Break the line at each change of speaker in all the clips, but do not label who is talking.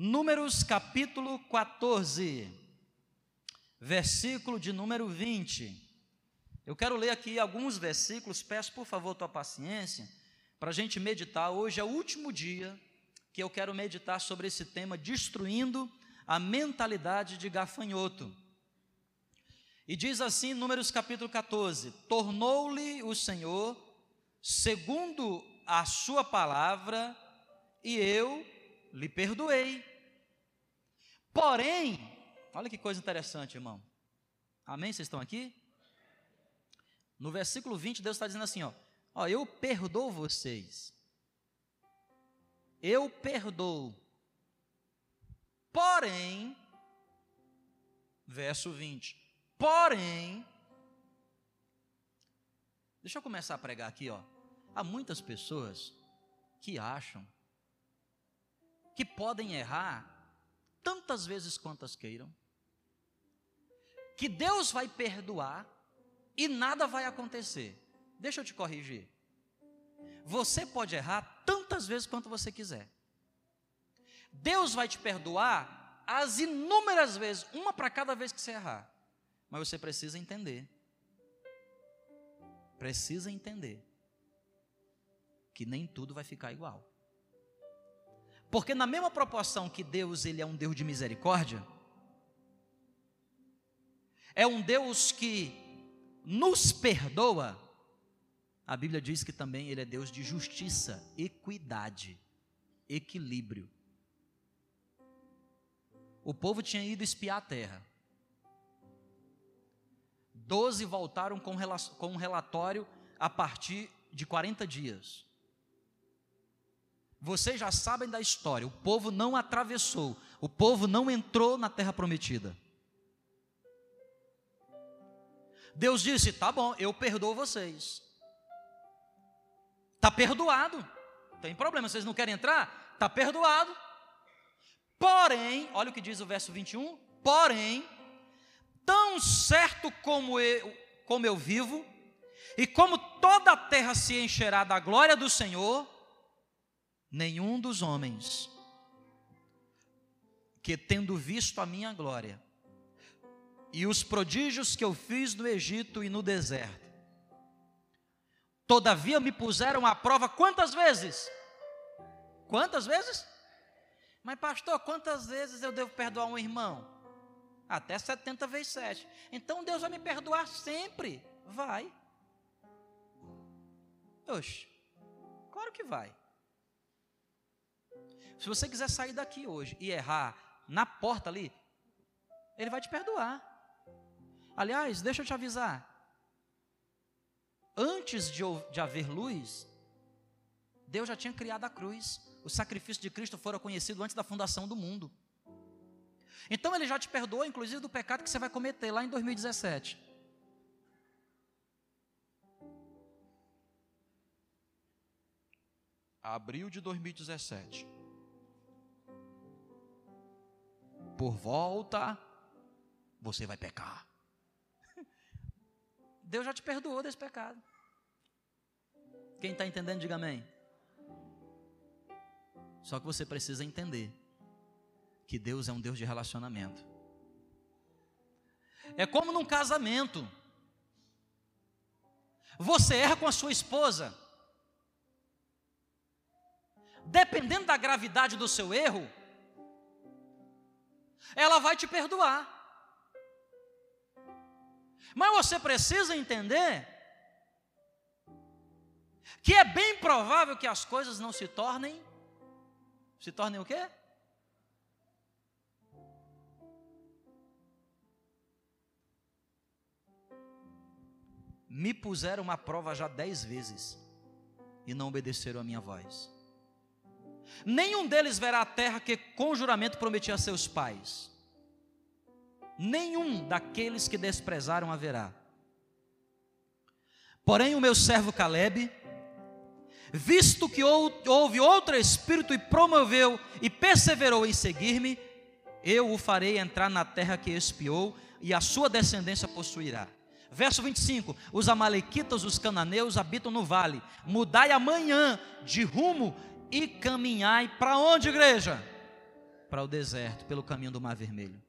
Números capítulo 14, versículo de número 20. Eu quero ler aqui alguns versículos, peço por favor tua paciência, para a gente meditar. Hoje é o último dia que eu quero meditar sobre esse tema, destruindo a mentalidade de gafanhoto. E diz assim, Números capítulo 14: Tornou-lhe o Senhor, segundo a sua palavra, e eu lhe perdoei. Porém, olha que coisa interessante, irmão. Amém? Vocês estão aqui? No versículo 20, Deus está dizendo assim: ó, ó, eu perdoo vocês. Eu perdoo. Porém, verso 20. Porém, deixa eu começar a pregar aqui, ó. Há muitas pessoas que acham que podem errar tantas vezes quantas queiram, que Deus vai perdoar e nada vai acontecer. Deixa eu te corrigir. Você pode errar tantas vezes quanto você quiser. Deus vai te perdoar as inúmeras vezes, uma para cada vez que você errar. Mas você precisa entender. Precisa entender que nem tudo vai ficar igual. Porque na mesma proporção que Deus ele é um Deus de misericórdia, é um Deus que nos perdoa, a Bíblia diz que também Ele é Deus de justiça, equidade, equilíbrio. O povo tinha ido espiar a terra. Doze voltaram com, um relatório a partir de 40 dias. Vocês já sabem da história: o povo não atravessou, o povo não entrou na terra prometida. Deus disse: tá bom, eu perdoo vocês. Tá perdoado. Tem problema, vocês não querem entrar? Tá perdoado. Porém, olha o que diz o verso 21. Porém, tão certo como eu, como eu vivo, e como toda a terra se encherá da glória do Senhor, nenhum dos homens que tendo visto a minha glória e os prodígios que eu fiz no Egito e no deserto. Todavia me puseram à prova quantas vezes? Quantas vezes? Mas, pastor, quantas vezes eu devo perdoar um irmão? Até 70 vezes 7. Então Deus vai me perdoar sempre. Vai. Oxe, claro que vai. Se você quiser sair daqui hoje e errar na porta ali, Ele vai te perdoar. Aliás, deixa eu te avisar. Antes de, de haver luz, Deus já tinha criado a cruz. O sacrifício de Cristo fora conhecido antes da fundação do mundo. Então ele já te perdoou, inclusive, do pecado que você vai cometer lá em 2017. Abril de 2017. Por volta, você vai pecar. Deus já te perdoou desse pecado. Quem está entendendo, diga amém. Só que você precisa entender que Deus é um Deus de relacionamento. É como num casamento. Você erra com a sua esposa. Dependendo da gravidade do seu erro, ela vai te perdoar. Mas você precisa entender que é bem provável que as coisas não se tornem se tornem o quê? Me puseram uma prova já dez vezes e não obedeceram a minha voz. Nenhum deles verá a terra que com juramento prometi a seus pais nenhum daqueles que desprezaram haverá. Porém, o meu servo Caleb, visto que houve outro espírito e promoveu e perseverou em seguir-me, eu o farei entrar na terra que espiou e a sua descendência possuirá. Verso 25: Os amalequitas, os cananeus habitam no vale. Mudai amanhã de rumo e caminhai para onde, igreja? para o deserto, pelo caminho do Mar Vermelho.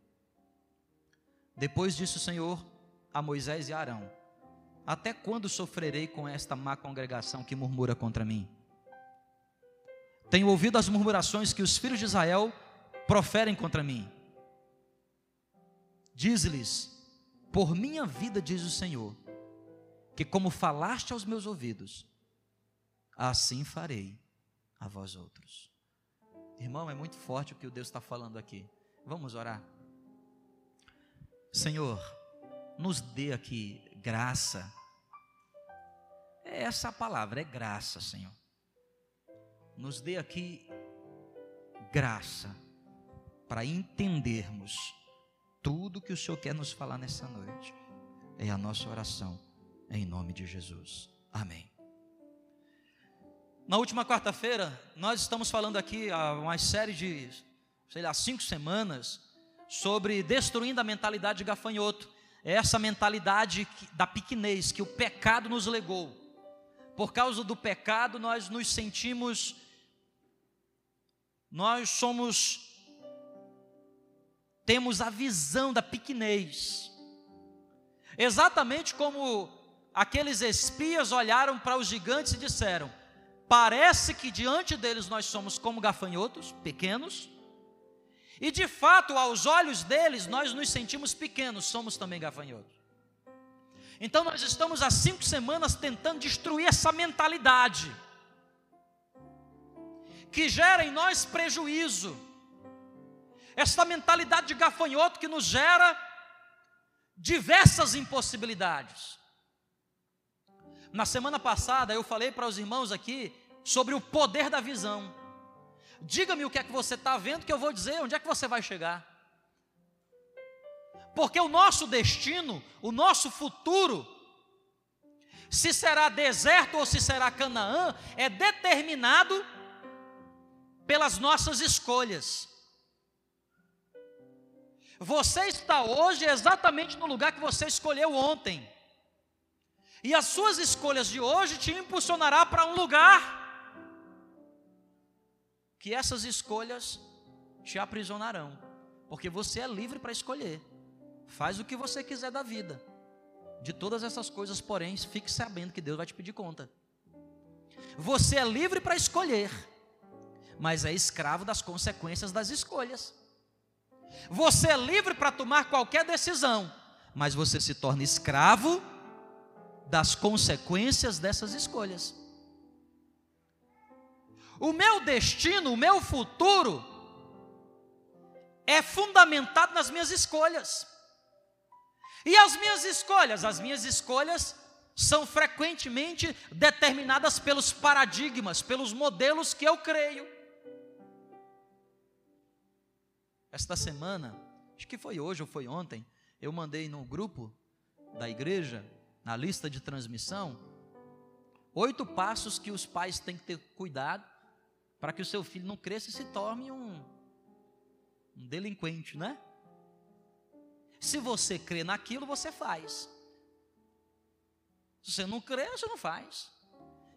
Depois disse o Senhor a Moisés e a Arão: Até quando sofrerei com esta má congregação que murmura contra mim? Tenho ouvido as murmurações que os filhos de Israel proferem contra mim. Diz-lhes: Por minha vida, diz o Senhor, que como falaste aos meus ouvidos, assim farei a vós outros. Irmão, é muito forte o que o Deus está falando aqui. Vamos orar. Senhor, nos dê aqui graça. É essa a palavra, é graça, Senhor. Nos dê aqui graça para entendermos tudo que o Senhor quer nos falar nessa noite. É a nossa oração, em nome de Jesus. Amém. Na última quarta-feira, nós estamos falando aqui há uma série de, sei lá, cinco semanas, sobre destruindo a mentalidade de gafanhoto. É essa mentalidade da pequenez que o pecado nos legou. Por causa do pecado, nós nos sentimos, nós somos, temos a visão da pequenez. Exatamente como aqueles espias olharam para os gigantes e disseram: Parece que diante deles nós somos como gafanhotos, pequenos, e de fato, aos olhos deles, nós nos sentimos pequenos, somos também gafanhotos. Então, nós estamos há cinco semanas tentando destruir essa mentalidade, que gera em nós prejuízo, essa mentalidade de gafanhoto que nos gera diversas impossibilidades. Na semana passada, eu falei para os irmãos aqui sobre o poder da visão. Diga-me o que é que você está vendo, que eu vou dizer onde é que você vai chegar. Porque o nosso destino, o nosso futuro, se será deserto ou se será Canaã, é determinado pelas nossas escolhas. Você está hoje exatamente no lugar que você escolheu ontem. E as suas escolhas de hoje te impulsionará para um lugar que essas escolhas te aprisionarão, porque você é livre para escolher. Faz o que você quiser da vida. De todas essas coisas, porém, fique sabendo que Deus vai te pedir conta. Você é livre para escolher, mas é escravo das consequências das escolhas. Você é livre para tomar qualquer decisão, mas você se torna escravo das consequências dessas escolhas. O meu destino, o meu futuro, é fundamentado nas minhas escolhas. E as minhas escolhas? As minhas escolhas são frequentemente determinadas pelos paradigmas, pelos modelos que eu creio. Esta semana, acho que foi hoje ou foi ontem, eu mandei no grupo da igreja, na lista de transmissão, oito passos que os pais têm que ter cuidado para que o seu filho não cresça e se torne um, um delinquente, né? Se você crê naquilo, você faz. Se você não crê, você não faz.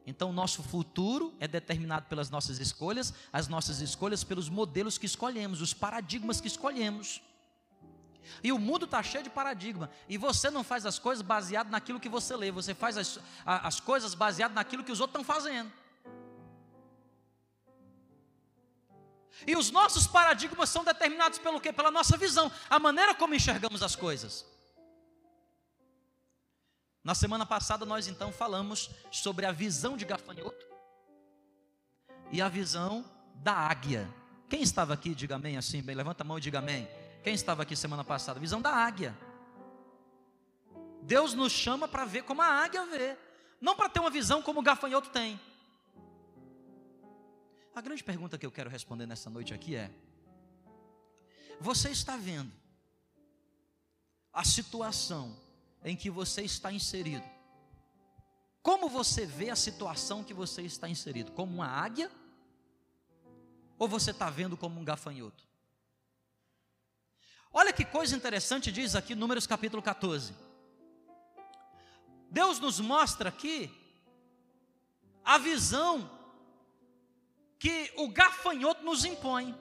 Então, o nosso futuro é determinado pelas nossas escolhas, as nossas escolhas pelos modelos que escolhemos, os paradigmas que escolhemos. E o mundo está cheio de paradigma. E você não faz as coisas baseado naquilo que você lê, você faz as, as coisas baseado naquilo que os outros estão fazendo. E os nossos paradigmas são determinados pelo quê? Pela nossa visão, a maneira como enxergamos as coisas. Na semana passada nós então falamos sobre a visão de gafanhoto e a visão da águia. Quem estava aqui, diga amém assim, bem, levanta a mão e diga amém. Quem estava aqui semana passada? Visão da águia. Deus nos chama para ver como a águia vê, não para ter uma visão como o gafanhoto tem. A grande pergunta que eu quero responder nessa noite aqui é: você está vendo a situação em que você está inserido? Como você vê a situação que você está inserido? Como uma águia? Ou você está vendo como um gafanhoto? Olha que coisa interessante diz aqui Números capítulo 14. Deus nos mostra aqui a visão que o gafanhoto nos impõe.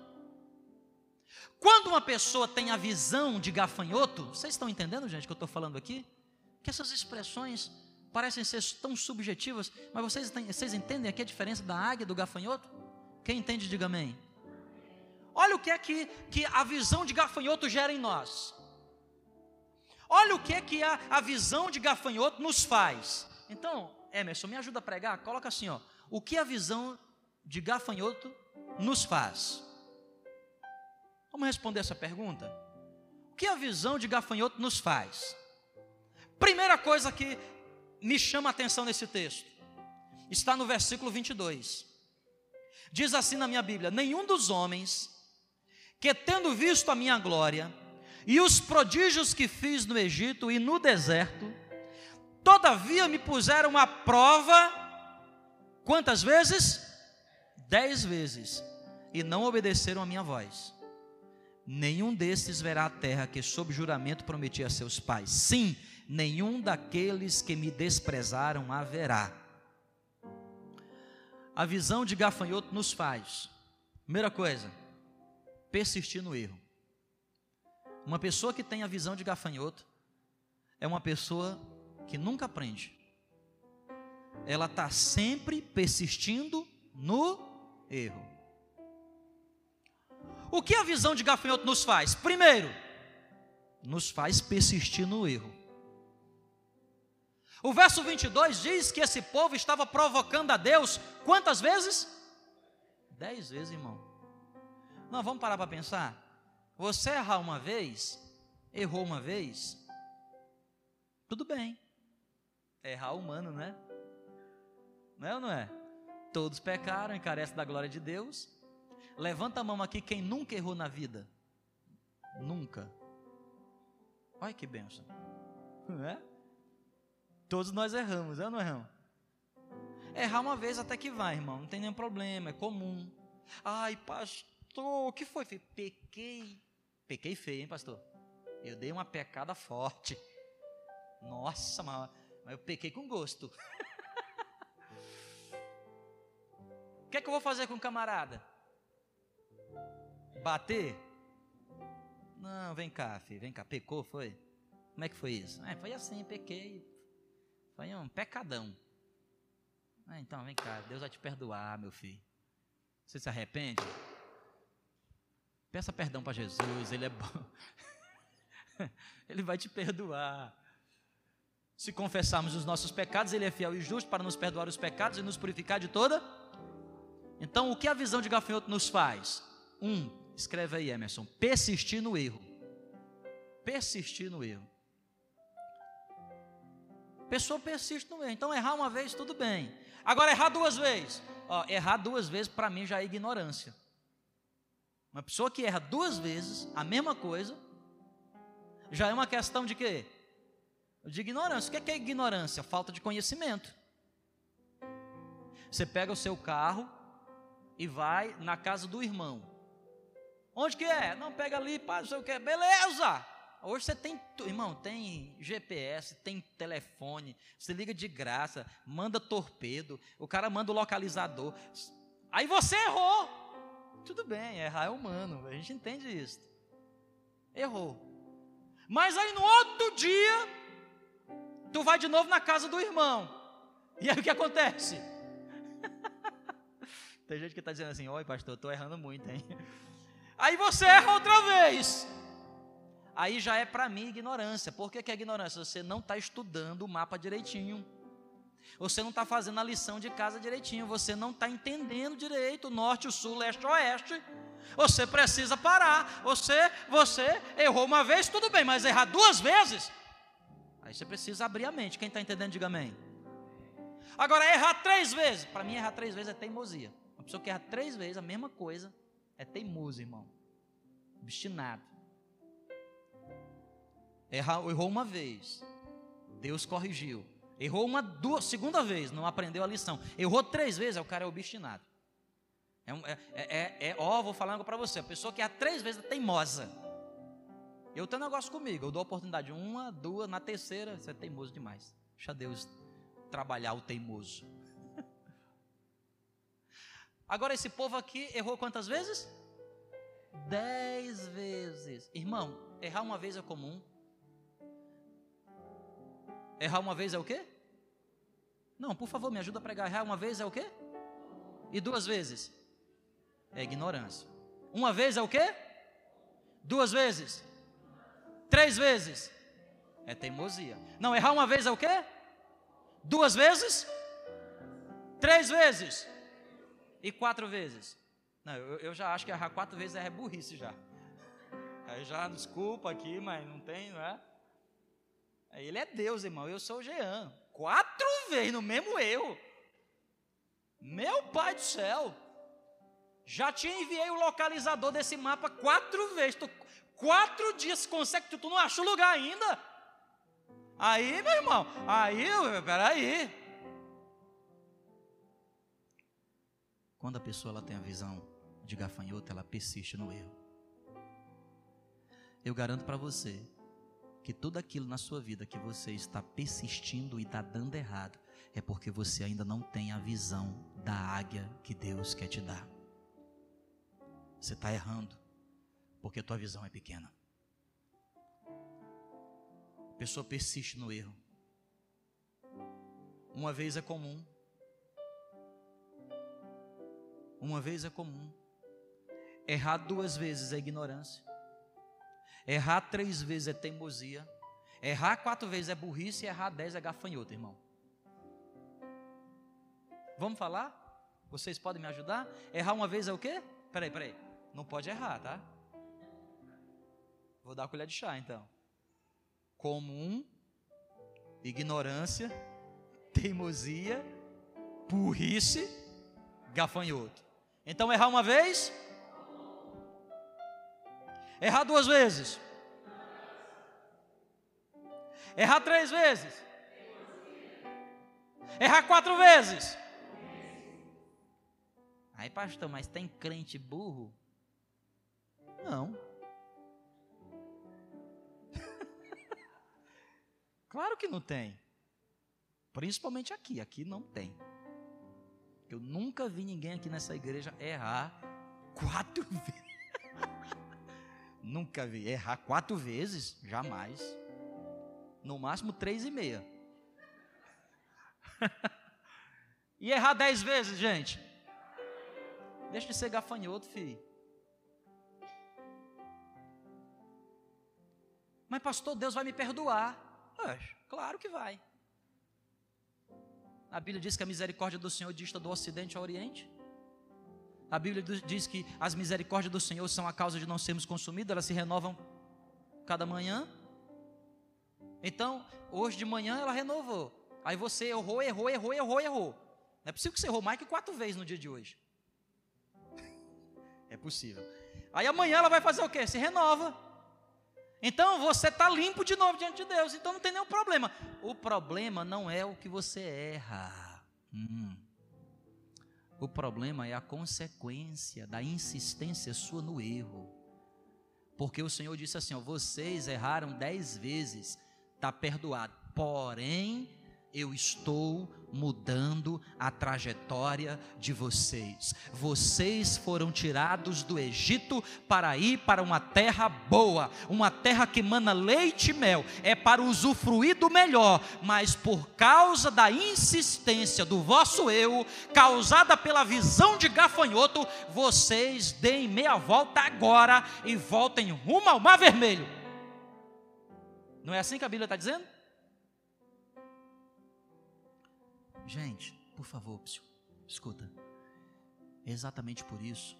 Quando uma pessoa tem a visão de gafanhoto, vocês estão entendendo, gente, que eu estou falando aqui? Que essas expressões parecem ser tão subjetivas, mas vocês, vocês entendem aqui a diferença da águia e do gafanhoto? Quem entende, diga amém. Olha o que é que, que a visão de gafanhoto gera em nós. Olha o que é que a, a visão de gafanhoto nos faz. Então, Emerson, me ajuda a pregar? Coloca assim, ó. O que a visão de gafanhoto nos faz? Vamos responder essa pergunta? O que a visão de gafanhoto nos faz? Primeira coisa que me chama a atenção nesse texto está no versículo 22. Diz assim na minha Bíblia: Nenhum dos homens que, tendo visto a minha glória e os prodígios que fiz no Egito e no deserto, todavia me puseram à prova, quantas vezes? Dez vezes, e não obedeceram a minha voz. Nenhum destes verá a terra que, sob juramento, prometi a seus pais. Sim, nenhum daqueles que me desprezaram haverá. A visão de gafanhoto nos faz, primeira coisa, persistir no erro. Uma pessoa que tem a visão de gafanhoto é uma pessoa que nunca aprende. Ela está sempre persistindo no erro. O que a visão de gafanhoto nos faz? Primeiro, nos faz persistir no erro. O verso 22 diz que esse povo estava provocando a Deus quantas vezes? Dez vezes, irmão. Não, vamos parar para pensar. Você errar uma vez, errou uma vez, tudo bem. É errar humano, né? Não é ou não é? Todos pecaram, encarecem da glória de Deus. Levanta a mão aqui quem nunca errou na vida. Nunca. Olha que benção. Não é? Todos nós erramos, é ou não erramos? Errar uma vez até que vai, irmão. Não tem nenhum problema, é comum. Ai, pastor o que foi? Falei, pequei. Pequei feio, hein, pastor? Eu dei uma pecada forte. Nossa, mas, mas eu pequei com gosto. o que é que eu vou fazer com o camarada? Bater? Não, vem cá, filho, vem cá. Pecou, foi? Como é que foi isso? É, foi assim, pequei. Foi um pecadão. Ah, então, vem cá, Deus vai te perdoar, meu filho. Você se arrepende? Peça perdão para Jesus, Ele é bom. Ele vai te perdoar. Se confessarmos os nossos pecados, Ele é fiel e justo para nos perdoar os pecados e nos purificar de toda. Então, o que a visão de gafanhoto nos faz? Um, escreve aí, Emerson: persistir no erro. Persistir no erro. Pessoa persiste no erro. Então, errar uma vez, tudo bem. Agora, errar duas vezes. Ó, errar duas vezes, para mim, já é ignorância. Uma pessoa que erra duas vezes a mesma coisa, já é uma questão de quê? De ignorância. O que é, é ignorância? Falta de conhecimento. Você pega o seu carro e vai na casa do irmão. Onde que é? Não, pega ali, pá, não sei o que. Beleza! Hoje você tem, irmão, tem GPS, tem telefone, você liga de graça, manda torpedo, o cara manda o localizador. Aí você errou. Tudo bem, errar é humano, a gente entende isso. Errou. Mas aí no outro dia, tu vai de novo na casa do irmão. E aí o que acontece? Tem gente que está dizendo assim: Oi, pastor, estou errando muito, hein? Aí você erra outra vez. Aí já é para mim ignorância. Por que, que é ignorância? Você não está estudando o mapa direitinho. Você não está fazendo a lição de casa direitinho, você não está entendendo direito o norte, o sul, leste, oeste. Você precisa parar. Você, você errou uma vez, tudo bem, mas errar duas vezes, aí você precisa abrir a mente. Quem está entendendo, diga amém. Agora, errar três vezes, para mim, errar três vezes é teimosia. Uma pessoa que erra três vezes a mesma coisa é teimoso, irmão. Obstinado. Errou uma vez, Deus corrigiu. Errou uma duas, segunda vez, não aprendeu a lição. Errou três vezes, o cara é obstinado. É, é, é, é, é ó, vou falar algo para você. A pessoa que erra três vezes é teimosa. Eu tenho um negócio comigo, eu dou a oportunidade uma, duas, na terceira, você é teimoso demais. Deixa Deus trabalhar o teimoso. Agora, esse povo aqui errou quantas vezes? Dez vezes. Irmão, errar uma vez é comum. Errar uma vez é o quê? Não, por favor, me ajuda a pregar. Uma vez é o quê? E duas vezes? É ignorância. Uma vez é o quê? Duas vezes? Três vezes? É teimosia. Não, errar uma vez é o quê? Duas vezes? Três vezes? E quatro vezes? Não, eu, eu já acho que errar quatro vezes é burrice já. Aí já, desculpa aqui, mas não tem, não é? Ele é Deus, irmão. Eu sou o Jean. Quatro vezes no mesmo erro. Meu pai do céu. Já te enviei o localizador desse mapa quatro vezes. Tu, quatro dias consegue, tu, não acha o lugar ainda? Aí, meu irmão, aí, peraí. Quando a pessoa ela tem a visão de gafanhoto, ela persiste no erro. Eu garanto para você que tudo aquilo na sua vida que você está persistindo e está dando errado é porque você ainda não tem a visão da águia que Deus quer te dar. Você está errando porque a tua visão é pequena. A pessoa persiste no erro. Uma vez é comum. Uma vez é comum. Errar duas vezes é ignorância. Errar três vezes é teimosia. Errar quatro vezes é burrice e errar dez é gafanhoto, irmão. Vamos falar? Vocês podem me ajudar? Errar uma vez é o quê? Peraí, peraí. Não pode errar, tá? Vou dar a colher de chá então. Comum, ignorância, teimosia, burrice, gafanhoto. Então errar uma vez Errar duas vezes. Errar três vezes. Errar quatro vezes. Aí, pastor, mas tem crente burro? Não. claro que não tem. Principalmente aqui. Aqui não tem. Eu nunca vi ninguém aqui nessa igreja errar quatro vezes. Nunca vi. Errar quatro vezes? Jamais. No máximo três e meia. e errar dez vezes, gente? Deixa de ser gafanhoto, filho. Mas, pastor, Deus vai me perdoar. claro que vai. A Bíblia diz que a misericórdia do Senhor dista do ocidente ao oriente. A Bíblia diz que as misericórdias do Senhor são a causa de não sermos consumidos, elas se renovam cada manhã. Então, hoje de manhã ela renovou. Aí você errou, errou, errou, errou, errou. Não é possível que você errou mais que quatro vezes no dia de hoje. É possível. Aí amanhã ela vai fazer o quê? Se renova. Então você está limpo de novo diante de Deus. Então não tem nenhum problema. O problema não é o que você erra. Hum. O problema é a consequência da insistência sua no erro. Porque o Senhor disse assim: ó, vocês erraram dez vezes, está perdoado. Porém, eu estou mudando a trajetória de vocês. Vocês foram tirados do Egito para ir para uma terra boa, uma terra que mana leite e mel, é para usufruir do melhor, mas por causa da insistência do vosso eu, causada pela visão de gafanhoto, vocês deem meia volta agora e voltem rumo ao mar vermelho. Não é assim que a Bíblia está dizendo? Gente, por favor, psiu, escuta. É exatamente por isso.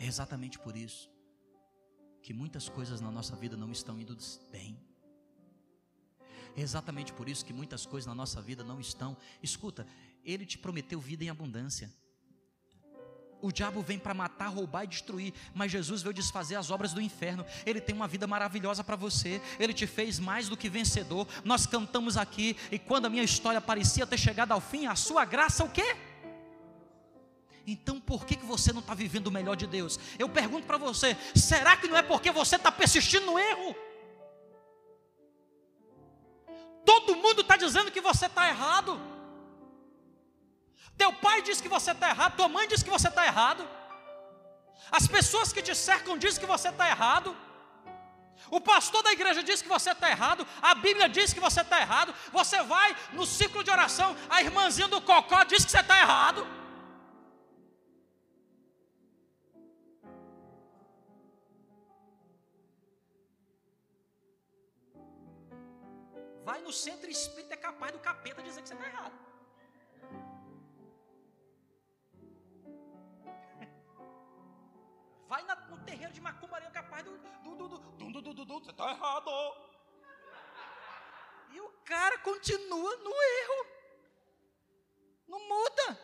É exatamente por isso que muitas coisas na nossa vida não estão indo bem. É exatamente por isso que muitas coisas na nossa vida não estão. Escuta, ele te prometeu vida em abundância. O diabo vem para matar, roubar e destruir, mas Jesus veio desfazer as obras do inferno. Ele tem uma vida maravilhosa para você. Ele te fez mais do que vencedor. Nós cantamos aqui e quando a minha história parecia ter chegado ao fim, a sua graça o quê? Então por que, que você não está vivendo o melhor de Deus? Eu pergunto para você: será que não é porque você está persistindo no erro? Todo mundo está dizendo que você está errado. Teu pai diz que você está errado, tua mãe diz que você está errado. As pessoas que te cercam dizem que você está errado. O pastor da igreja diz que você está errado, a Bíblia diz que você está errado. Você vai no ciclo de oração, a irmãzinha do cocó diz que você está errado. Vai no centro espírita, é capaz do capeta dizer que você está errado. Vai no terreiro de macumbaria, é capaz do. do, do, do, do, do, do, você está errado. E o cara continua no erro. Não muda.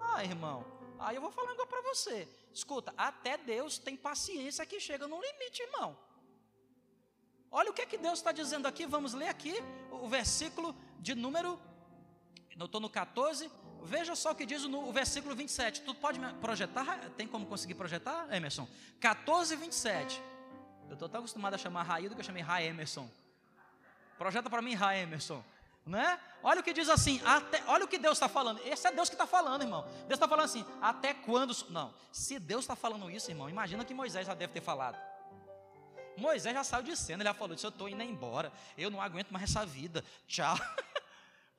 Ah, irmão, aí eu vou falar agora para você. Escuta, até Deus tem paciência que chega no limite, irmão. Olha o que é que Deus está dizendo aqui, vamos ler aqui o versículo de número, estou no 14, veja só o que diz o, o versículo 27. Tu pode projetar? Tem como conseguir projetar, Emerson? 14, 27. Eu estou tão acostumado a chamar Raído que eu chamei Ra Emerson. Projeta para mim, Ra Emerson. Né? Olha o que diz assim, até, olha o que Deus está falando. Esse é Deus que está falando, irmão. Deus está falando assim, até quando. Não, se Deus está falando isso, irmão, imagina que Moisés já deve ter falado. Moisés já saiu de cena, ele já falou: eu estou indo embora, eu não aguento mais essa vida, tchau.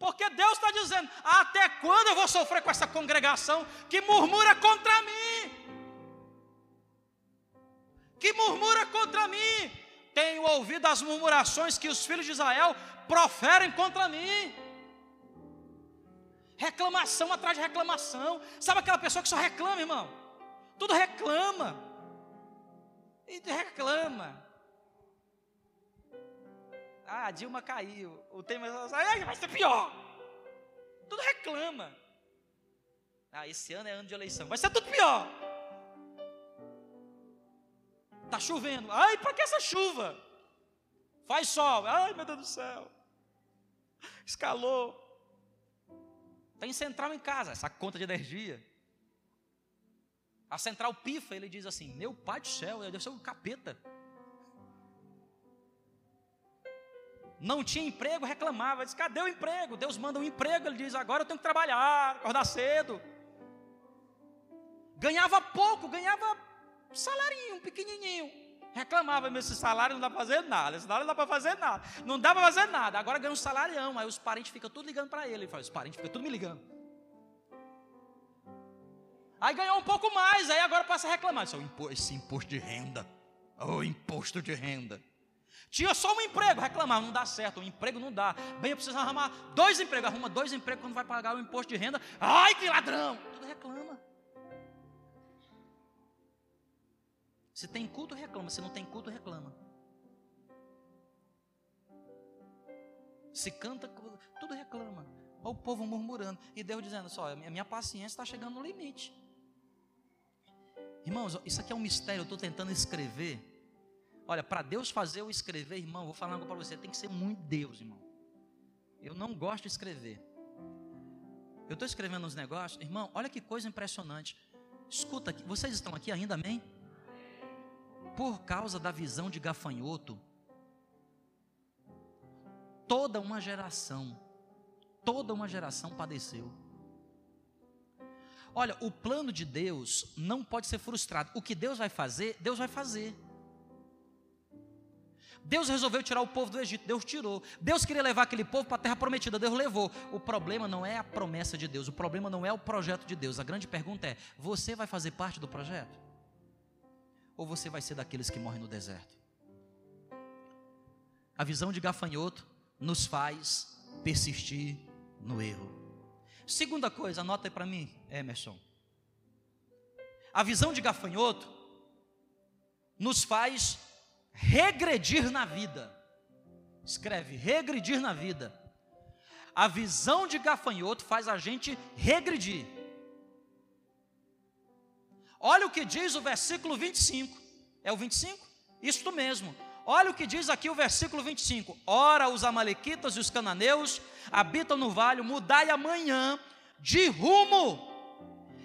Porque Deus está dizendo: até quando eu vou sofrer com essa congregação que murmura contra mim? Que murmura contra mim? Tenho ouvido as murmurações que os filhos de Israel proferem contra mim. Reclamação atrás de reclamação. Sabe aquela pessoa que só reclama, irmão? Tudo reclama. E reclama. Ah, a Dilma caiu. O tema vai ser pior. Tudo reclama. Ah, esse ano é ano de eleição. Vai ser tudo pior. Tá chovendo. Ai, para que essa chuva? Faz sol. Ai, meu Deus do céu. Escalou. Tem central em casa, essa conta de energia. A central pifa, ele diz assim: Meu pai do céu, eu devo ser um capeta. Não tinha emprego, reclamava, disse: cadê o emprego? Deus manda um emprego, ele diz: agora eu tenho que trabalhar, acordar cedo. Ganhava pouco, ganhava salarinho, pequenininho. Reclamava, mas esse salário não dá para fazer nada, esse salário não dá para fazer nada, não dá para fazer nada. Agora ganha um salarião, aí os parentes ficam tudo ligando para ele. Ele fala: os parentes ficam tudo me ligando. Aí ganhou um pouco mais, aí agora passa a reclamar: esse imposto de renda, o oh, imposto de renda. Tinha só um emprego, reclamava, não dá certo, o emprego não dá. Bem, eu preciso arrumar dois empregos. Arruma dois empregos quando vai pagar o imposto de renda. Ai, que ladrão! Tudo reclama. Se tem culto, reclama. Se não tem culto, reclama. Se canta, tudo reclama. Olha o povo murmurando. E Deus dizendo: só, a minha paciência está chegando no limite. Irmãos, isso aqui é um mistério. Eu estou tentando escrever Olha, para Deus fazer eu escrever, irmão, vou falar algo para você, tem que ser muito Deus, irmão. Eu não gosto de escrever. Eu estou escrevendo uns negócios, irmão, olha que coisa impressionante. Escuta vocês estão aqui ainda, amém? Por causa da visão de gafanhoto, toda uma geração, toda uma geração padeceu. Olha, o plano de Deus não pode ser frustrado. O que Deus vai fazer, Deus vai fazer. Deus resolveu tirar o povo do Egito, Deus tirou. Deus queria levar aquele povo para a terra prometida, Deus levou. O problema não é a promessa de Deus, o problema não é o projeto de Deus. A grande pergunta é: você vai fazer parte do projeto? Ou você vai ser daqueles que morrem no deserto? A visão de gafanhoto nos faz persistir no erro. Segunda coisa, anota aí para mim, Emerson. A visão de gafanhoto nos faz regredir na vida. Escreve, regredir na vida. A visão de gafanhoto faz a gente regredir. Olha o que diz o versículo 25. É o 25? Isto mesmo. Olha o que diz aqui o versículo 25. Ora, os amalequitas e os cananeus habitam no vale, mudai amanhã de rumo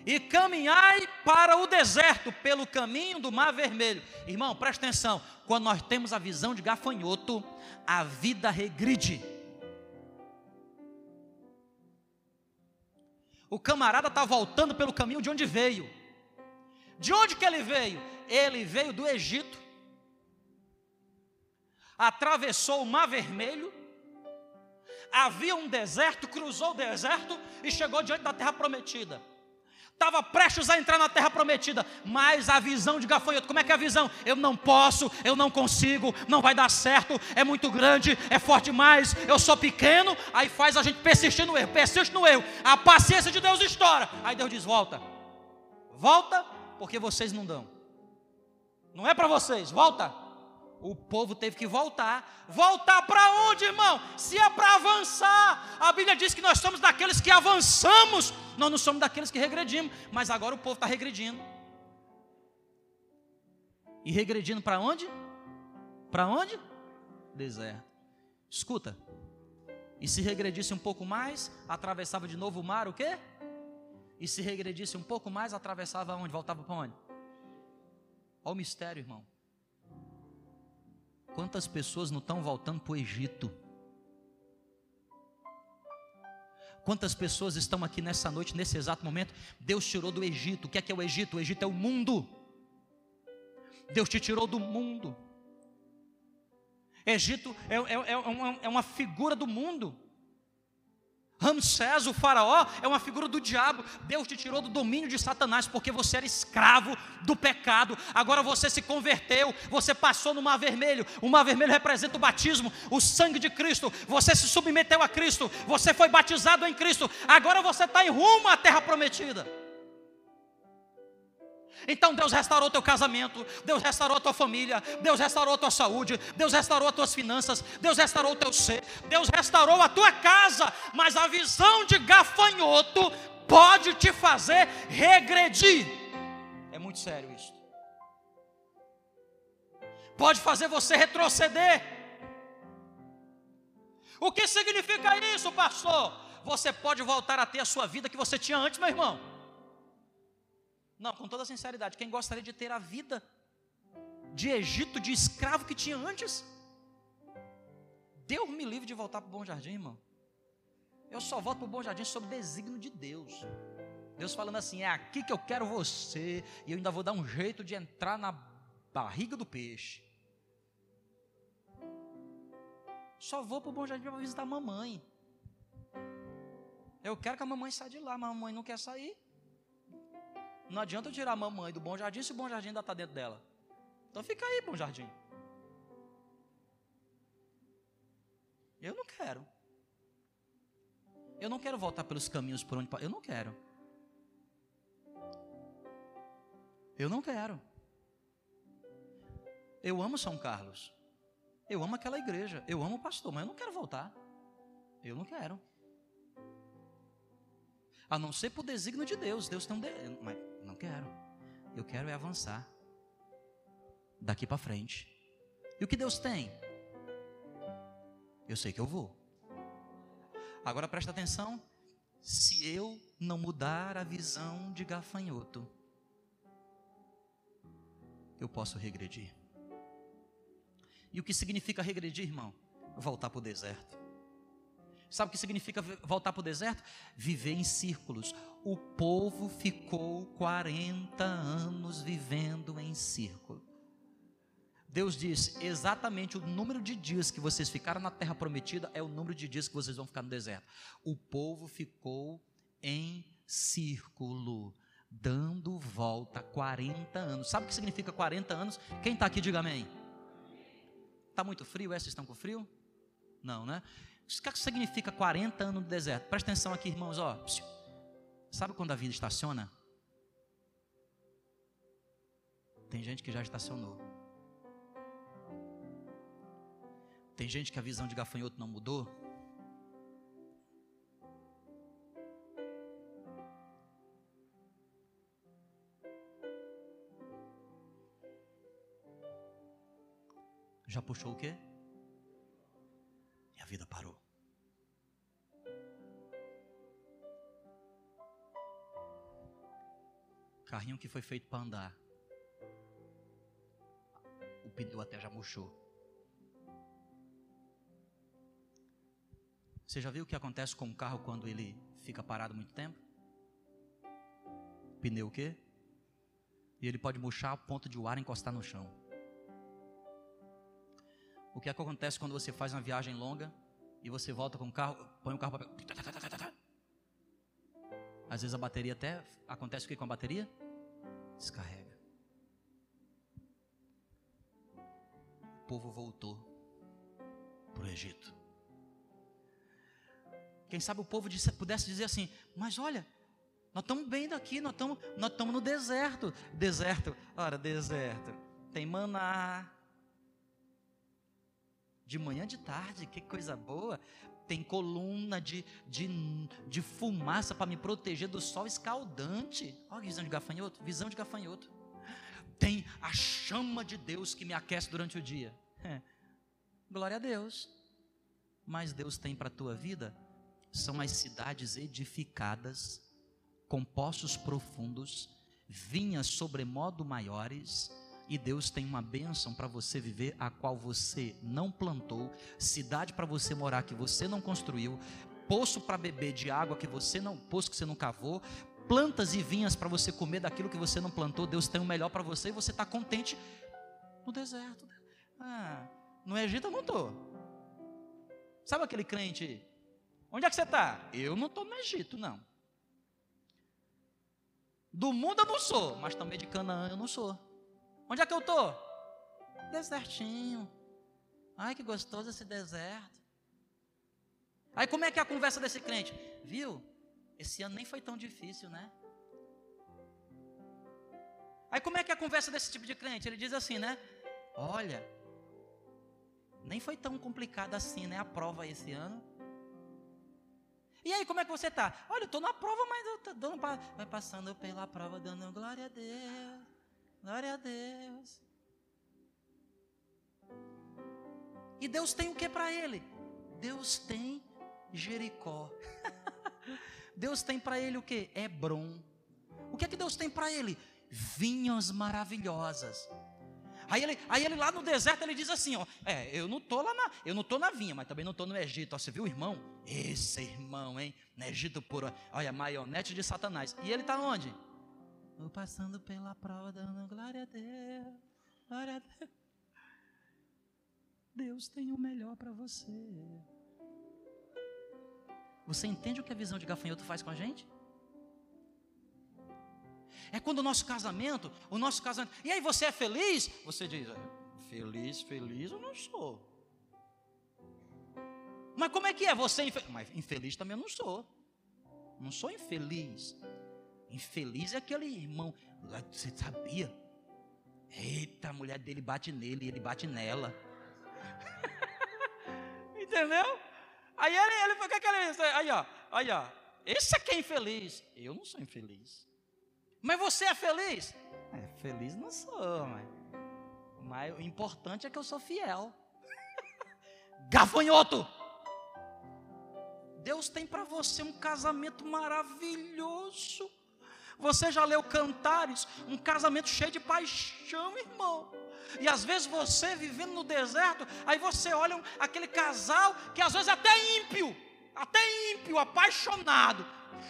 e caminhai para o deserto pelo caminho do Mar Vermelho. Irmão, presta atenção: quando nós temos a visão de gafanhoto, a vida regride. O camarada está voltando pelo caminho de onde veio. De onde que ele veio? Ele veio do Egito. Atravessou o Mar Vermelho. Havia um deserto, cruzou o deserto e chegou diante da terra prometida estava prestes a entrar na terra prometida, mas a visão de gafanhoto, como é que é a visão? Eu não posso, eu não consigo, não vai dar certo, é muito grande, é forte demais, eu sou pequeno, aí faz a gente persistir no erro, persiste no erro, a paciência de Deus estoura, aí Deus diz: volta, volta, porque vocês não dão, não é para vocês, volta. O povo teve que voltar. Voltar para onde, irmão? Se é para avançar. A Bíblia diz que nós somos daqueles que avançamos, nós não somos daqueles que regredimos. Mas agora o povo está regredindo. E regredindo para onde? Para onde? Deserto. Escuta. E se regredisse um pouco mais, atravessava de novo o mar, o quê? E se regredisse um pouco mais, atravessava onde? Voltava para onde? Olha o mistério, irmão. Quantas pessoas não estão voltando para o Egito? Quantas pessoas estão aqui nessa noite, nesse exato momento? Deus tirou do Egito. O que é que é o Egito? O Egito é o mundo. Deus te tirou do mundo. Egito é, é, é, uma, é uma figura do mundo. Ramsés, o faraó, é uma figura do diabo. Deus te tirou do domínio de Satanás porque você era escravo do pecado. Agora você se converteu, você passou no mar vermelho. O mar vermelho representa o batismo, o sangue de Cristo. Você se submeteu a Cristo, você foi batizado em Cristo. Agora você está em rumo à terra prometida. Então Deus restaurou teu casamento, Deus restaurou a tua família, Deus restaurou a tua saúde, Deus restaurou as tuas finanças, Deus restaurou o teu ser, Deus restaurou a tua casa, mas a visão de gafanhoto pode te fazer regredir. É muito sério isso. Pode fazer você retroceder. O que significa isso, pastor? Você pode voltar a ter a sua vida que você tinha antes, meu irmão. Não, com toda sinceridade, quem gostaria de ter a vida de Egito, de escravo que tinha antes? Deus me livre de voltar para o Bom Jardim, irmão. Eu só volto para o Bom Jardim sob desígnio de Deus. Deus falando assim: é aqui que eu quero você, e eu ainda vou dar um jeito de entrar na barriga do peixe. Só vou para o Bom Jardim para visitar a mamãe. Eu quero que a mamãe saia de lá, mas a mamãe não quer sair. Não adianta eu tirar a mamãe do bom jardim se o bom jardim ainda está dentro dela. Então fica aí, bom jardim. Eu não quero. Eu não quero voltar pelos caminhos por onde. Eu não quero. Eu não quero. Eu amo São Carlos. Eu amo aquela igreja. Eu amo o pastor, mas eu não quero voltar. Eu não quero. A não ser por desígnio de Deus. Deus tem um. De... Mas não quero. Eu quero é avançar. Daqui para frente. E o que Deus tem? Eu sei que eu vou. Agora presta atenção. Se eu não mudar a visão de gafanhoto, eu posso regredir. E o que significa regredir, irmão? Voltar para o deserto. Sabe o que significa voltar para o deserto? Viver em círculos. O povo ficou 40 anos vivendo em círculo. Deus diz: exatamente o número de dias que vocês ficaram na terra prometida é o número de dias que vocês vão ficar no deserto. O povo ficou em círculo, dando volta 40 anos. Sabe o que significa 40 anos? Quem está aqui, diga amém. Está muito frio? É? Vocês estão com frio? Não, né? O que significa 40 anos no deserto? Presta atenção aqui, irmãos. Ó. Sabe quando a vida estaciona? Tem gente que já estacionou. Tem gente que a visão de gafanhoto não mudou. Já puxou o quê? a vida parou. Carrinho que foi feito para andar. O pneu até já murchou. Você já viu o que acontece com um carro quando ele fica parado muito tempo? Pneu o quê? E ele pode murchar a ponto de o ar encostar no chão. O que, que acontece quando você faz uma viagem longa e você volta com o carro, põe o carro para. Às vezes a bateria até. Acontece o que com a bateria? Descarrega. O povo voltou para o Egito. Quem sabe o povo disse, pudesse dizer assim: Mas olha, nós estamos bem daqui, nós estamos, nós no deserto. Deserto, ora, deserto. Tem maná. De manhã, de tarde, que coisa boa. Tem coluna de, de, de fumaça para me proteger do sol escaldante. Olha a visão de gafanhoto, visão de gafanhoto. Tem a chama de Deus que me aquece durante o dia. É. Glória a Deus. Mas Deus tem para a tua vida são as cidades edificadas, com poços profundos, vinhas sobremodo maiores, e Deus tem uma bênção para você viver, a qual você não plantou, cidade para você morar que você não construiu, poço para beber de água que você não, poço que você não cavou, plantas e vinhas para você comer daquilo que você não plantou. Deus tem o melhor para você e você está contente no deserto. Ah, no Egito eu não estou. Sabe aquele crente Onde é que você está? Eu não estou no Egito, não. Do mundo eu não sou, mas também de Canaã eu não sou. Onde é que eu estou? Desertinho. Ai, que gostoso esse deserto. Aí como é que é a conversa desse crente? Viu? Esse ano nem foi tão difícil, né? Aí como é que é a conversa desse tipo de crente? Ele diz assim, né? Olha, nem foi tão complicado assim, né? A prova esse ano. E aí, como é que você está? Olha, eu estou na prova, mas eu estou dando, vai passando pela prova, dando glória a Deus, glória a Deus. E Deus tem o que para ele? Deus tem Jericó. Deus tem para ele o que? Hebron. O que é que Deus tem para ele? Vinhas maravilhosas. Aí ele, aí ele lá no deserto ele diz assim, ó, é, eu não tô lá na, eu não tô na vinha, mas também não tô no Egito. Ó, você viu, irmão? Esse irmão, hein? No Egito puro, olha, maionete de Satanás. E ele está onde? Vou passando pela prova dando glória a Deus. Glória a Deus. Deus tem o melhor para você. Você entende o que a visão de gafanhoto faz com a gente? É quando o nosso casamento, o nosso casamento. E aí você é feliz? Você diz, é, feliz, feliz eu não sou. Mas como é que é você infeliz? Mas infeliz também eu não sou. Não sou infeliz. Infeliz é aquele irmão. Você sabia? Eita, a mulher dele bate nele, ele bate nela. Entendeu? Aí ele, ele foi com aquele. Aí, ó, aí, ó. Esse é quem é infeliz. Eu não sou infeliz. Mas você é feliz? É, feliz não sou, mas, mas o importante é que eu sou fiel. Gafanhoto! Deus tem para você um casamento maravilhoso. Você já leu Cantares, um casamento cheio de paixão, irmão. E às vezes você vivendo no deserto, aí você olha aquele casal que às vezes é até ímpio, até ímpio, apaixonado,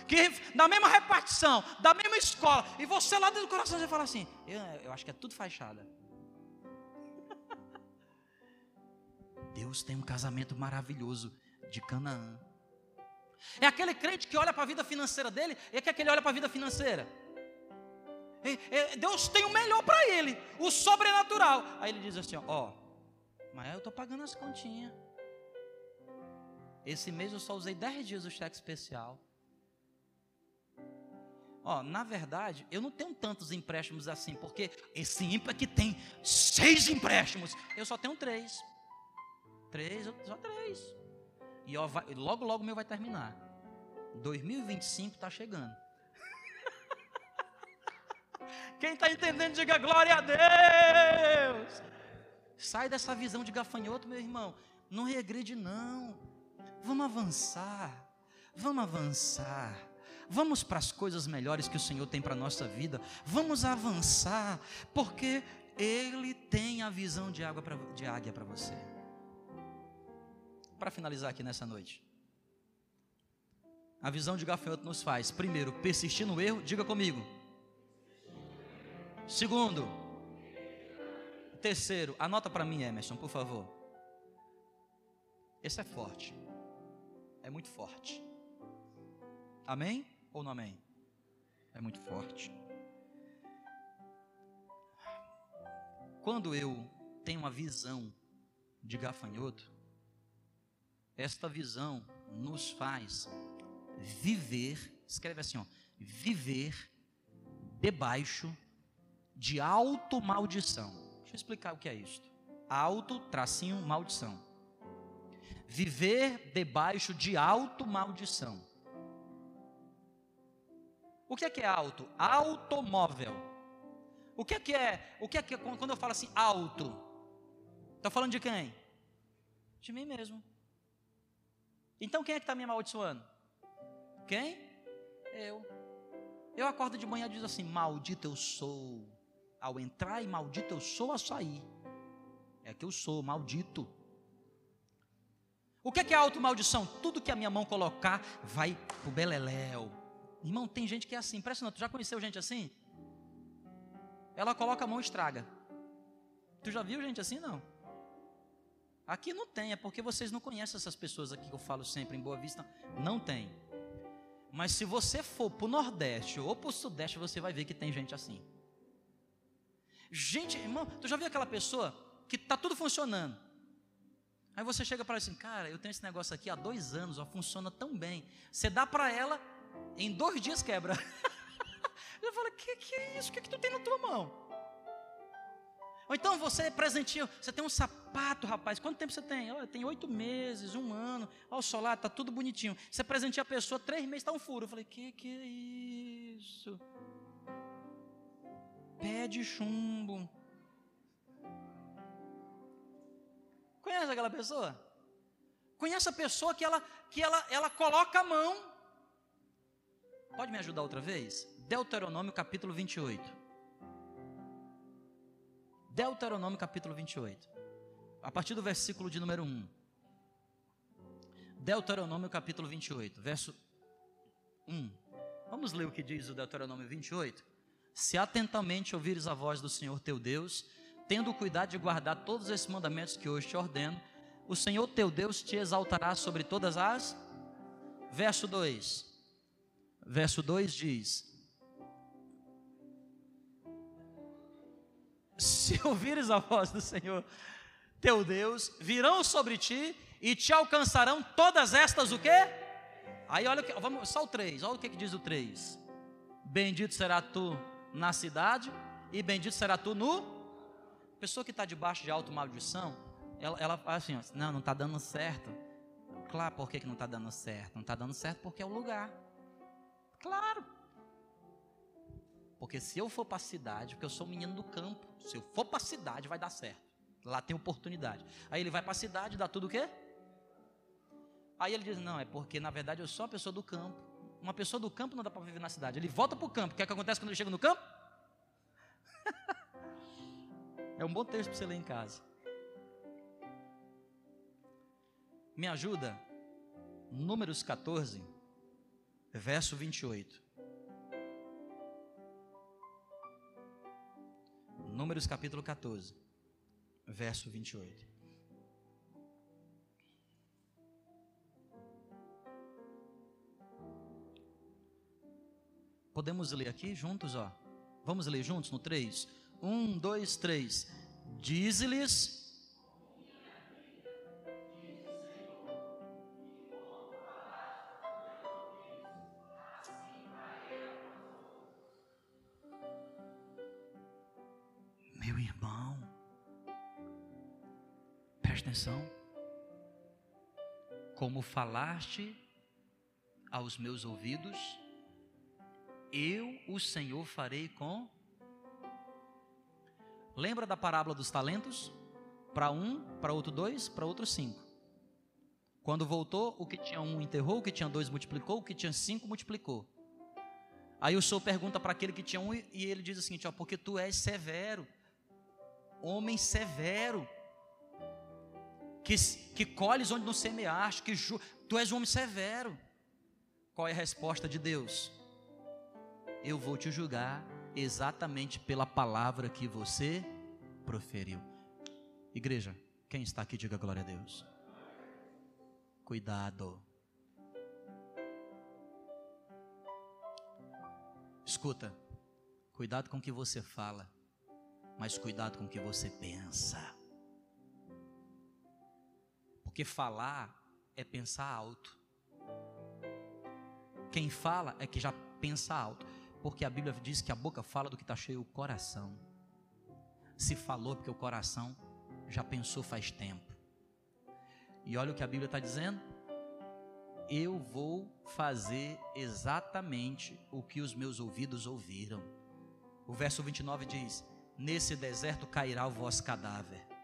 que na mesma repartição, da mesma escola, e você lá dentro do coração você fala assim: eu, eu acho que é tudo fachada. Deus tem um casamento maravilhoso de Canaã. É aquele crente que olha para a vida financeira dele, e é que aquele olha para a vida financeira. Deus tem o melhor para ele, o sobrenatural. Aí ele diz assim: ó, mas eu estou pagando as continhas. Esse mês eu só usei 10 dias o cheque especial. Ó, na verdade, eu não tenho tantos empréstimos assim, porque esse ímpio aqui tem seis empréstimos. Eu só tenho três. Três, só três. E ó, vai, logo, logo o meu vai terminar. 2025 está chegando. Quem está entendendo, diga glória a Deus. Sai dessa visão de gafanhoto, meu irmão. Não regride, não. Vamos avançar. Vamos avançar. Vamos para as coisas melhores que o Senhor tem para a nossa vida. Vamos avançar, porque Ele tem a visão de, água pra, de águia para você. Para finalizar aqui nessa noite. A visão de gafanhoto nos faz, primeiro, persistir no erro, diga comigo. Segundo. Terceiro, anota para mim, Emerson, por favor. Esse é forte. É muito forte. Amém ou não amém? É muito forte. Quando eu tenho uma visão de gafanhoto, esta visão nos faz viver, escreve assim, ó, viver debaixo de auto-maldição. Deixa eu explicar o que é isto. Auto, tracinho, maldição. Viver debaixo de auto-maldição. O que é que é auto? Automóvel. O que é que é? O que é que quando eu falo assim auto? Estou falando de quem? De mim mesmo. Então quem é que está me amaldiçoando? Quem? Eu. Eu acordo de manhã e diz assim: Maldito eu sou. Ao entrar e maldito eu sou a sair. É que eu sou, maldito. O que é, que é auto-maldição? Tudo que a minha mão colocar vai pro beleléu. Irmão, tem gente que é assim, impressionante. Tu já conheceu gente assim? Ela coloca a mão e estraga. Tu já viu gente assim? Não. Aqui não tem, é porque vocês não conhecem essas pessoas aqui que eu falo sempre em Boa Vista. Não tem. Mas se você for para o Nordeste ou para o Sudeste, você vai ver que tem gente assim. Gente, irmão, tu já viu aquela pessoa que está tudo funcionando? Aí você chega para ela assim, cara, eu tenho esse negócio aqui há dois anos, ó, funciona tão bem. Você dá para ela, em dois dias quebra. eu falo, que que é isso? O que, que tu tem na tua mão? Ou então você presenteia, você tem um sapato, rapaz. Quanto tempo você tem? Olha, tem oito meses, um ano. Olha o solar, está tudo bonitinho. Você presenteia a pessoa, três meses está um furo. Eu falei, que que é isso? Pé de chumbo. Conhece aquela pessoa? Conhece a pessoa que ela que ela, ela coloca a mão. Pode me ajudar outra vez? Deuteronômio capítulo 28. Deuteronômio capítulo 28. A partir do versículo de número 1. Deuteronômio capítulo 28, verso 1. Vamos ler o que diz o Deuteronômio 28? Se atentamente ouvires a voz do Senhor teu Deus, tendo cuidado de guardar todos esses mandamentos que hoje te ordeno, o Senhor teu Deus te exaltará sobre todas as. Verso 2. Verso 2 diz: se ouvires a voz do Senhor teu Deus, virão sobre ti e te alcançarão todas estas o quê? Aí olha, vamos, só o 3, olha o que, que diz o 3. Bendito será tu na cidade e bendito será tu no. Pessoa que está debaixo de alto maldição, ela, ela fala assim: não, não está dando certo. Claro, por que, que não está dando certo? Não está dando certo porque é o lugar. Claro. Porque se eu for para a cidade, porque eu sou menino do campo, se eu for para a cidade vai dar certo. Lá tem oportunidade. Aí ele vai para a cidade, dá tudo o quê? Aí ele diz: Não, é porque na verdade eu sou uma pessoa do campo. Uma pessoa do campo não dá para viver na cidade. Ele volta para o campo. O que, é que acontece quando ele chega no campo? é um bom texto para você ler em casa. Me ajuda? Números 14, verso 28. Números capítulo 14, verso 28. Podemos ler aqui juntos, ó. Vamos ler juntos no 3. 1, 2, 3. Diz-lhes Como falaste aos meus ouvidos, eu, o Senhor, farei com. Lembra da parábola dos talentos? Para um, para outro dois, para outro cinco. Quando voltou, o que tinha um enterrou, o que tinha dois multiplicou, o que tinha cinco multiplicou. Aí o Senhor pergunta para aquele que tinha um e ele diz o seguinte: ó, porque tu és severo, homem severo que, que colhes onde não semeaste, que ju, tu és um homem severo. Qual é a resposta de Deus? Eu vou te julgar exatamente pela palavra que você proferiu. Igreja, quem está aqui, diga glória a Deus. Cuidado. Escuta, cuidado com o que você fala, mas cuidado com o que você pensa. Porque falar é pensar alto. Quem fala é que já pensa alto. Porque a Bíblia diz que a boca fala do que está cheio o coração. Se falou porque o coração já pensou faz tempo. E olha o que a Bíblia está dizendo. Eu vou fazer exatamente o que os meus ouvidos ouviram. O verso 29 diz: Nesse deserto cairá o vosso cadáver.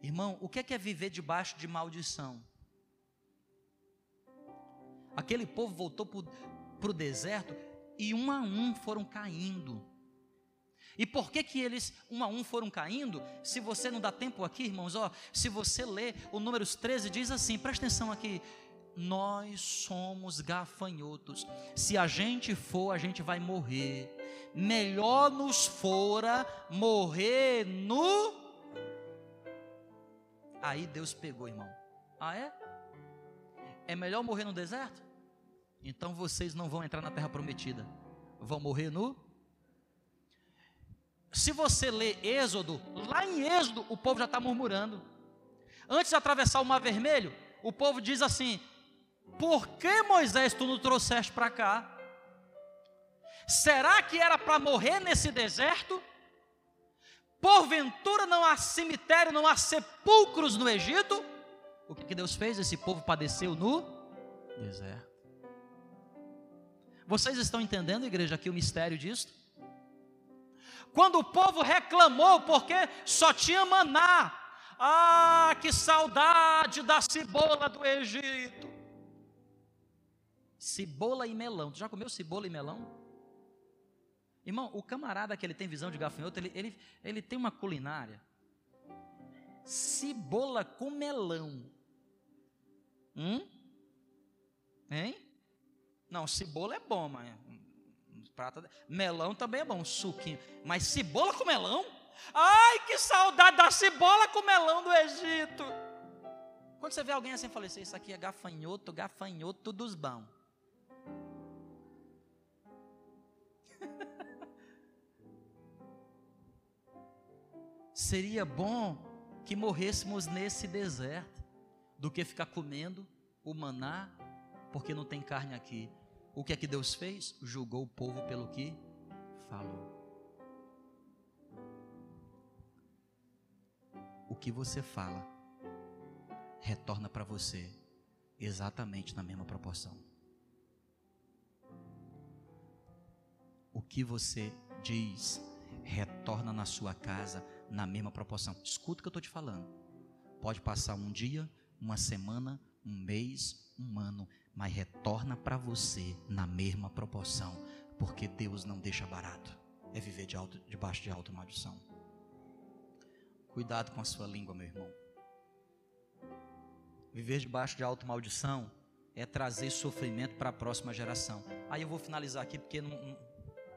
Irmão, o que é, que é viver debaixo de maldição? Aquele povo voltou para o deserto e um a um foram caindo. E por que que eles um a um foram caindo? Se você não dá tempo aqui, irmãos, ó, se você ler o Números 13 diz assim, presta atenção aqui, nós somos gafanhotos. Se a gente for, a gente vai morrer. Melhor nos fora morrer no Aí Deus pegou, irmão. Ah é? É melhor morrer no deserto? Então vocês não vão entrar na terra prometida. Vão morrer no. Se você ler Êxodo, lá em Êxodo o povo já está murmurando. Antes de atravessar o Mar Vermelho, o povo diz assim: Por que Moisés tu nos trouxeste para cá? Será que era para morrer nesse deserto? Porventura não há cemitério, não há sepulcros no Egito? O que Deus fez? Esse povo padeceu no deserto. Vocês estão entendendo, igreja, aqui o mistério disso? Quando o povo reclamou porque só tinha maná, ah, que saudade da cebola do Egito. Cebola e melão. Tu já comeu cebola e melão? Irmão, o camarada que ele tem visão de gafanhoto, ele, ele, ele tem uma culinária. Cebola com melão. Hum? Hein? Não, cebola é bom, mas prata, melão também é bom, suquinho. Mas cebola com melão? Ai, que saudade da cebola com melão do Egito. Quando você vê alguém assim, fala assim, isso aqui é gafanhoto, gafanhoto dos bons. Seria bom que morrêssemos nesse deserto do que ficar comendo o maná, porque não tem carne aqui. O que é que Deus fez? Julgou o povo pelo que falou. O que você fala retorna para você exatamente na mesma proporção. O que você diz retorna na sua casa na mesma proporção. Escuta o que eu estou te falando. Pode passar um dia, uma semana, um mês, um ano, mas retorna para você na mesma proporção, porque Deus não deixa barato. É viver de alto, debaixo de alta maldição. Cuidado com a sua língua, meu irmão. Viver debaixo de alta maldição é trazer sofrimento para a próxima geração. Aí eu vou finalizar aqui porque não,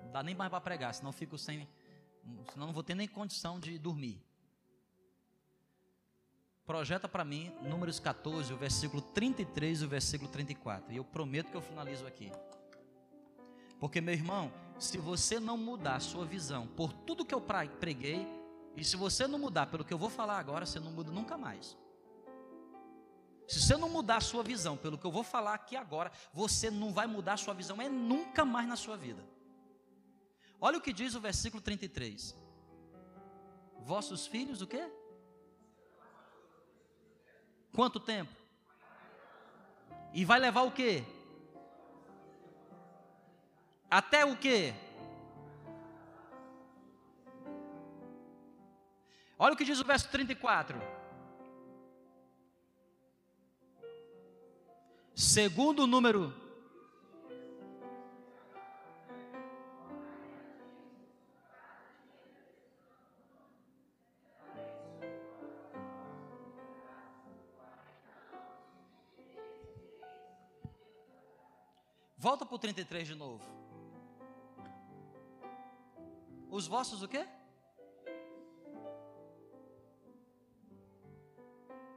não dá nem mais para pregar, senão eu fico sem, senão não vou ter nem condição de dormir. Projeta para mim Números 14, o versículo 33 e o versículo 34. E eu prometo que eu finalizo aqui. Porque, meu irmão, se você não mudar a sua visão por tudo que eu preguei, e se você não mudar pelo que eu vou falar agora, você não muda nunca mais. Se você não mudar a sua visão pelo que eu vou falar aqui agora, você não vai mudar a sua visão é nunca mais na sua vida. Olha o que diz o versículo 33. Vossos filhos o quê? Quanto tempo? E vai levar o quê? Até o quê? Olha o que diz o verso 34. Segundo o número Volta para o 33 de novo. Os vossos o quê?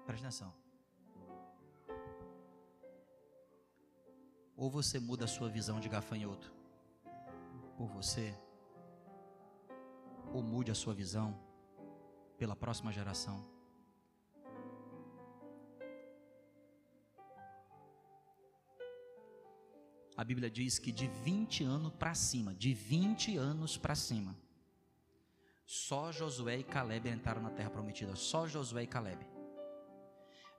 Preste atenção. Ou você muda a sua visão de gafanhoto por você, ou mude a sua visão pela próxima geração. A Bíblia diz que de 20 anos para cima, de 20 anos para cima, só Josué e Caleb entraram na terra prometida, só Josué e Caleb.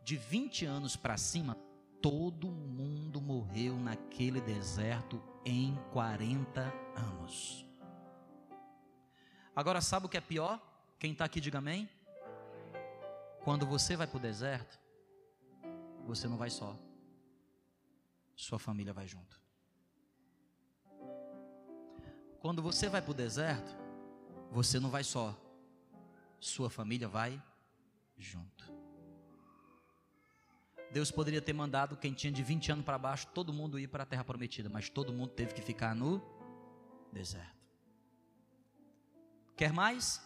De 20 anos para cima, todo mundo morreu naquele deserto em 40 anos. Agora, sabe o que é pior? Quem está aqui, diga amém. Quando você vai para o deserto, você não vai só, sua família vai junto. Quando você vai para o deserto, você não vai só, sua família vai junto. Deus poderia ter mandado quem tinha de 20 anos para baixo, todo mundo ir para a terra prometida, mas todo mundo teve que ficar no deserto. Quer mais?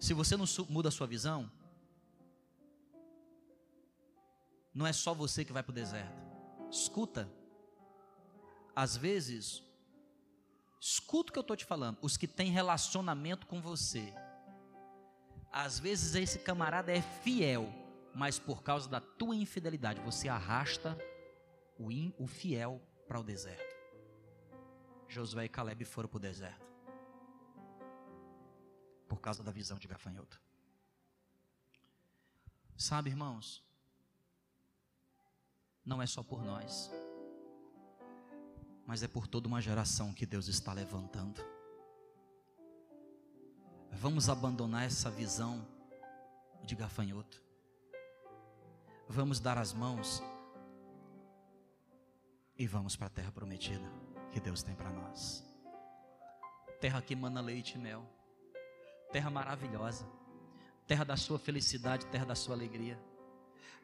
Se você não muda a sua visão, não é só você que vai para o deserto. Escuta. Às vezes, escuta o que eu estou te falando. Os que têm relacionamento com você. Às vezes esse camarada é fiel mas por causa da tua infidelidade, você arrasta o, in, o fiel para o deserto. Josué e Caleb foram para o deserto. Por causa da visão de gafanhoto. Sabe, irmãos? Não é só por nós, mas é por toda uma geração que Deus está levantando. Vamos abandonar essa visão de gafanhoto vamos dar as mãos e vamos para a terra prometida que Deus tem para nós. Terra que mana leite e mel, terra maravilhosa, terra da sua felicidade, terra da sua alegria,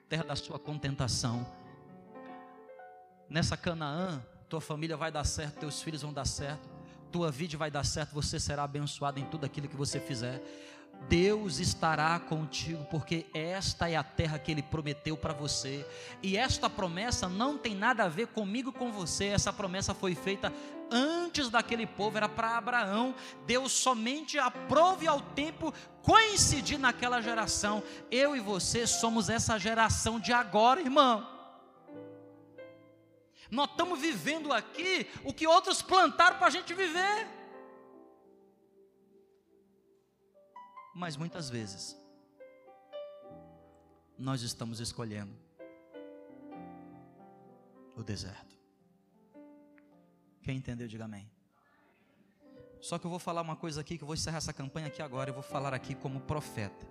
terra da sua contentação. Nessa Canaã, tua família vai dar certo, teus filhos vão dar certo, tua vida vai dar certo, você será abençoado em tudo aquilo que você fizer. Deus estará contigo, porque esta é a terra que Ele prometeu para você, e esta promessa não tem nada a ver comigo com você, essa promessa foi feita antes daquele povo, era para Abraão. Deus somente aprove ao tempo coincidir naquela geração. Eu e você somos essa geração de agora, irmão. Nós estamos vivendo aqui o que outros plantaram para a gente viver. Mas muitas vezes, nós estamos escolhendo o deserto. Quem entendeu, diga amém. Só que eu vou falar uma coisa aqui, que eu vou encerrar essa campanha aqui agora, eu vou falar aqui como profeta.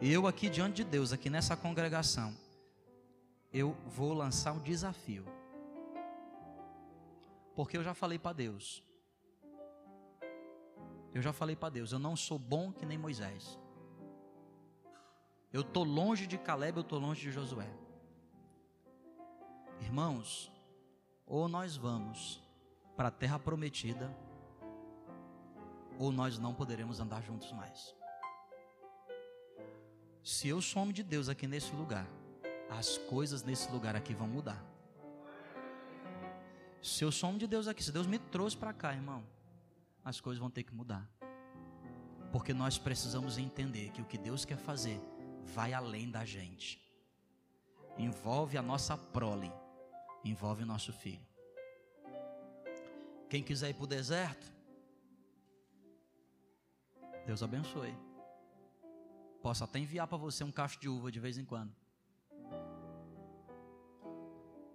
Eu aqui diante de Deus, aqui nessa congregação, eu vou lançar um desafio. Porque eu já falei para Deus, eu já falei para Deus, eu não sou bom que nem Moisés. Eu estou longe de Caleb, eu estou longe de Josué. Irmãos, ou nós vamos para a terra prometida, ou nós não poderemos andar juntos mais. Se eu sou homem de Deus aqui nesse lugar, as coisas nesse lugar aqui vão mudar. Se eu sou homem de Deus aqui, se Deus me trouxe para cá, irmão, as coisas vão ter que mudar. Porque nós precisamos entender que o que Deus quer fazer vai além da gente. Envolve a nossa prole, envolve o nosso filho. Quem quiser ir para o deserto, Deus abençoe. Posso até enviar para você um cacho de uva de vez em quando.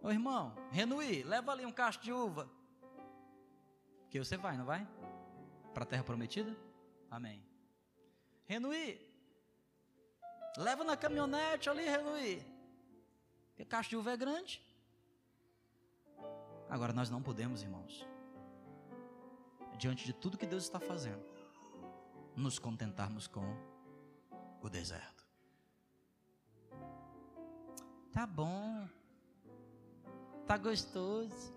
Ô irmão, Renui, leva ali um cacho de uva. Que você vai, não vai? para a terra prometida? Amém. Renui, leva na caminhonete ali, Renui. Porque caixa de uva é grande. Agora nós não podemos, irmãos, diante de tudo que Deus está fazendo, nos contentarmos com o deserto. Tá bom, Tá gostoso.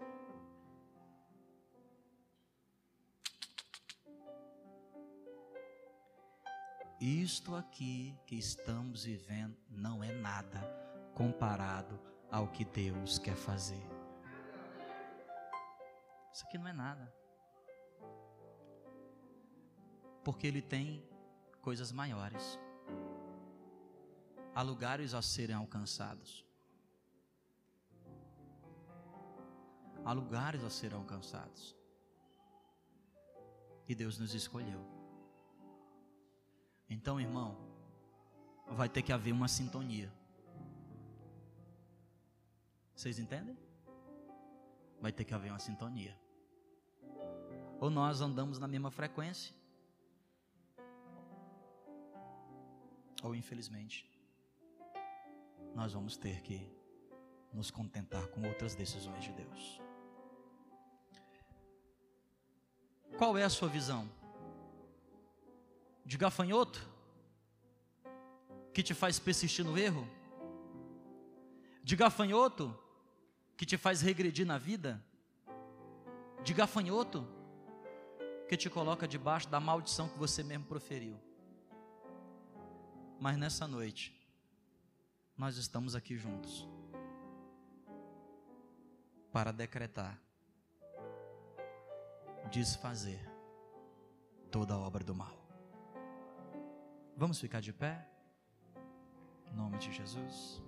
Isto aqui que estamos vivendo não é nada comparado ao que Deus quer fazer. Isso aqui não é nada. Porque Ele tem coisas maiores. Há lugares a serem alcançados. Há lugares a serem alcançados. E Deus nos escolheu. Então, irmão, vai ter que haver uma sintonia. Vocês entendem? Vai ter que haver uma sintonia. Ou nós andamos na mesma frequência, ou infelizmente, nós vamos ter que nos contentar com outras decisões de Deus. Qual é a sua visão? de gafanhoto que te faz persistir no erro? De gafanhoto que te faz regredir na vida? De gafanhoto que te coloca debaixo da maldição que você mesmo proferiu? Mas nessa noite, nós estamos aqui juntos para decretar, desfazer toda obra do mal. Vamos ficar de pé? Em nome de Jesus.